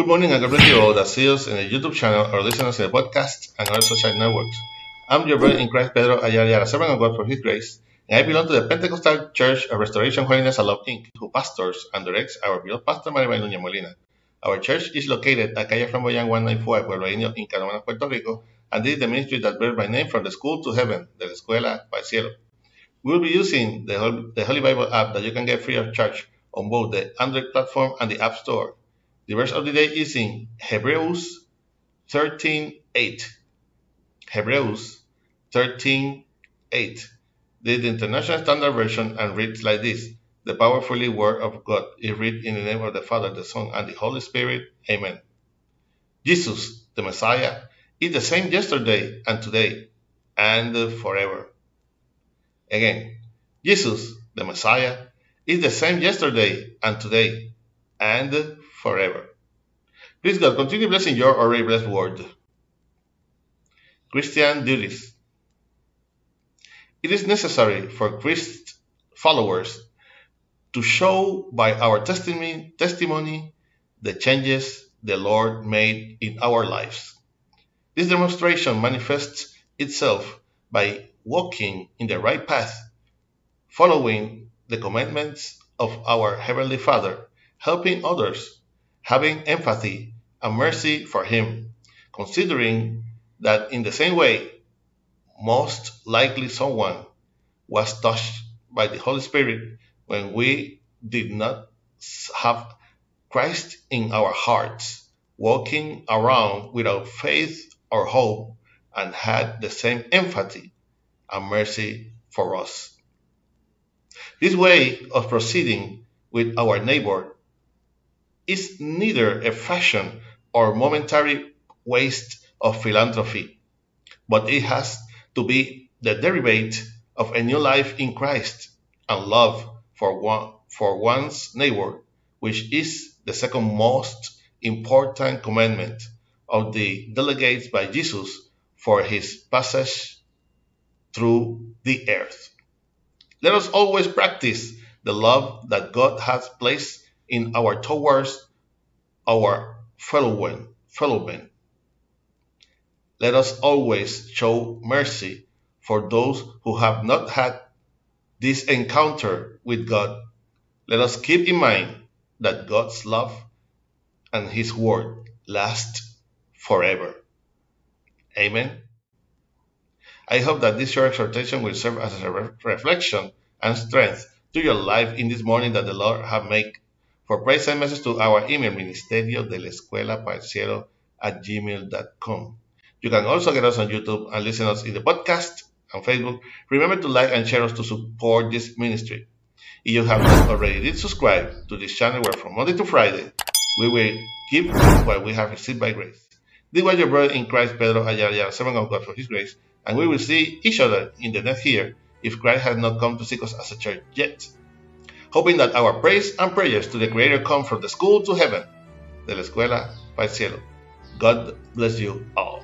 Good morning and God bless you all that see us in the YouTube channel or listen us in the podcast and other social networks. I'm your brother in Christ, Pedro Ayala, a servant of God for His grace, and I belong to the Pentecostal Church of Restoration Holiness and Love Inc., who pastors and directs our beloved pastor Maribel Núñez Molina. Our church is located at Calle Flamboyant 194, Pueblo Indio, in Canóvanas, Puerto Rico, and this is the ministry that bears my name from the school to heaven, de la escuela el cielo. We'll be using the Holy Bible app that you can get free of charge on both the Android platform and the App Store. The verse of the day is in Hebrews 13:8. Hebrews 13:8. This is the International Standard Version and reads like this. The powerfully word of God is read in the name of the Father, the Son, and the Holy Spirit. Amen. Jesus, the Messiah, is the same yesterday and today and forever. Again, Jesus, the Messiah, is the same yesterday and today and forever. Please God, continue blessing your already blessed word. Christian duties. It is necessary for Christ followers to show by our testimony, testimony the changes the Lord made in our lives. This demonstration manifests itself by walking in the right path, following the commandments of our Heavenly Father, helping others, having empathy and mercy for Him, considering that in the same way, most likely someone was touched by the Holy Spirit when we did not have Christ in our hearts, walking around without faith or hope, and had the same empathy and mercy for us. This way of proceeding with our neighbor is neither a fashion or momentary waste of philanthropy, but it has to be the derivative of a new life in Christ and love for one for one's neighbor, which is the second most important commandment of the delegates by Jesus for his passage through the earth. Let us always practice the love that God has placed in our towards our fellow men. Let us always show mercy for those who have not had this encounter with God. Let us keep in mind that God's love and His word last forever. Amen. I hope that this short exhortation will serve as a re- reflection and strength to your life in this morning that the Lord have made. For praise send message to our email ministerio de la escuela para el cielo at gmail.com. You can also get us on YouTube and listen us in the podcast and Facebook. Remember to like and share us to support this ministry. If you have not already did subscribe to this channel where from Monday to Friday we will give what we have received by grace. This was your brother in Christ, Pedro Ayala, servant of God for his grace, and we will see each other in the next year if Christ has not come to seek us as a church yet. Hoping that our praise and prayers to the Creator come from the school to heaven, de la escuela para el cielo. God bless you all.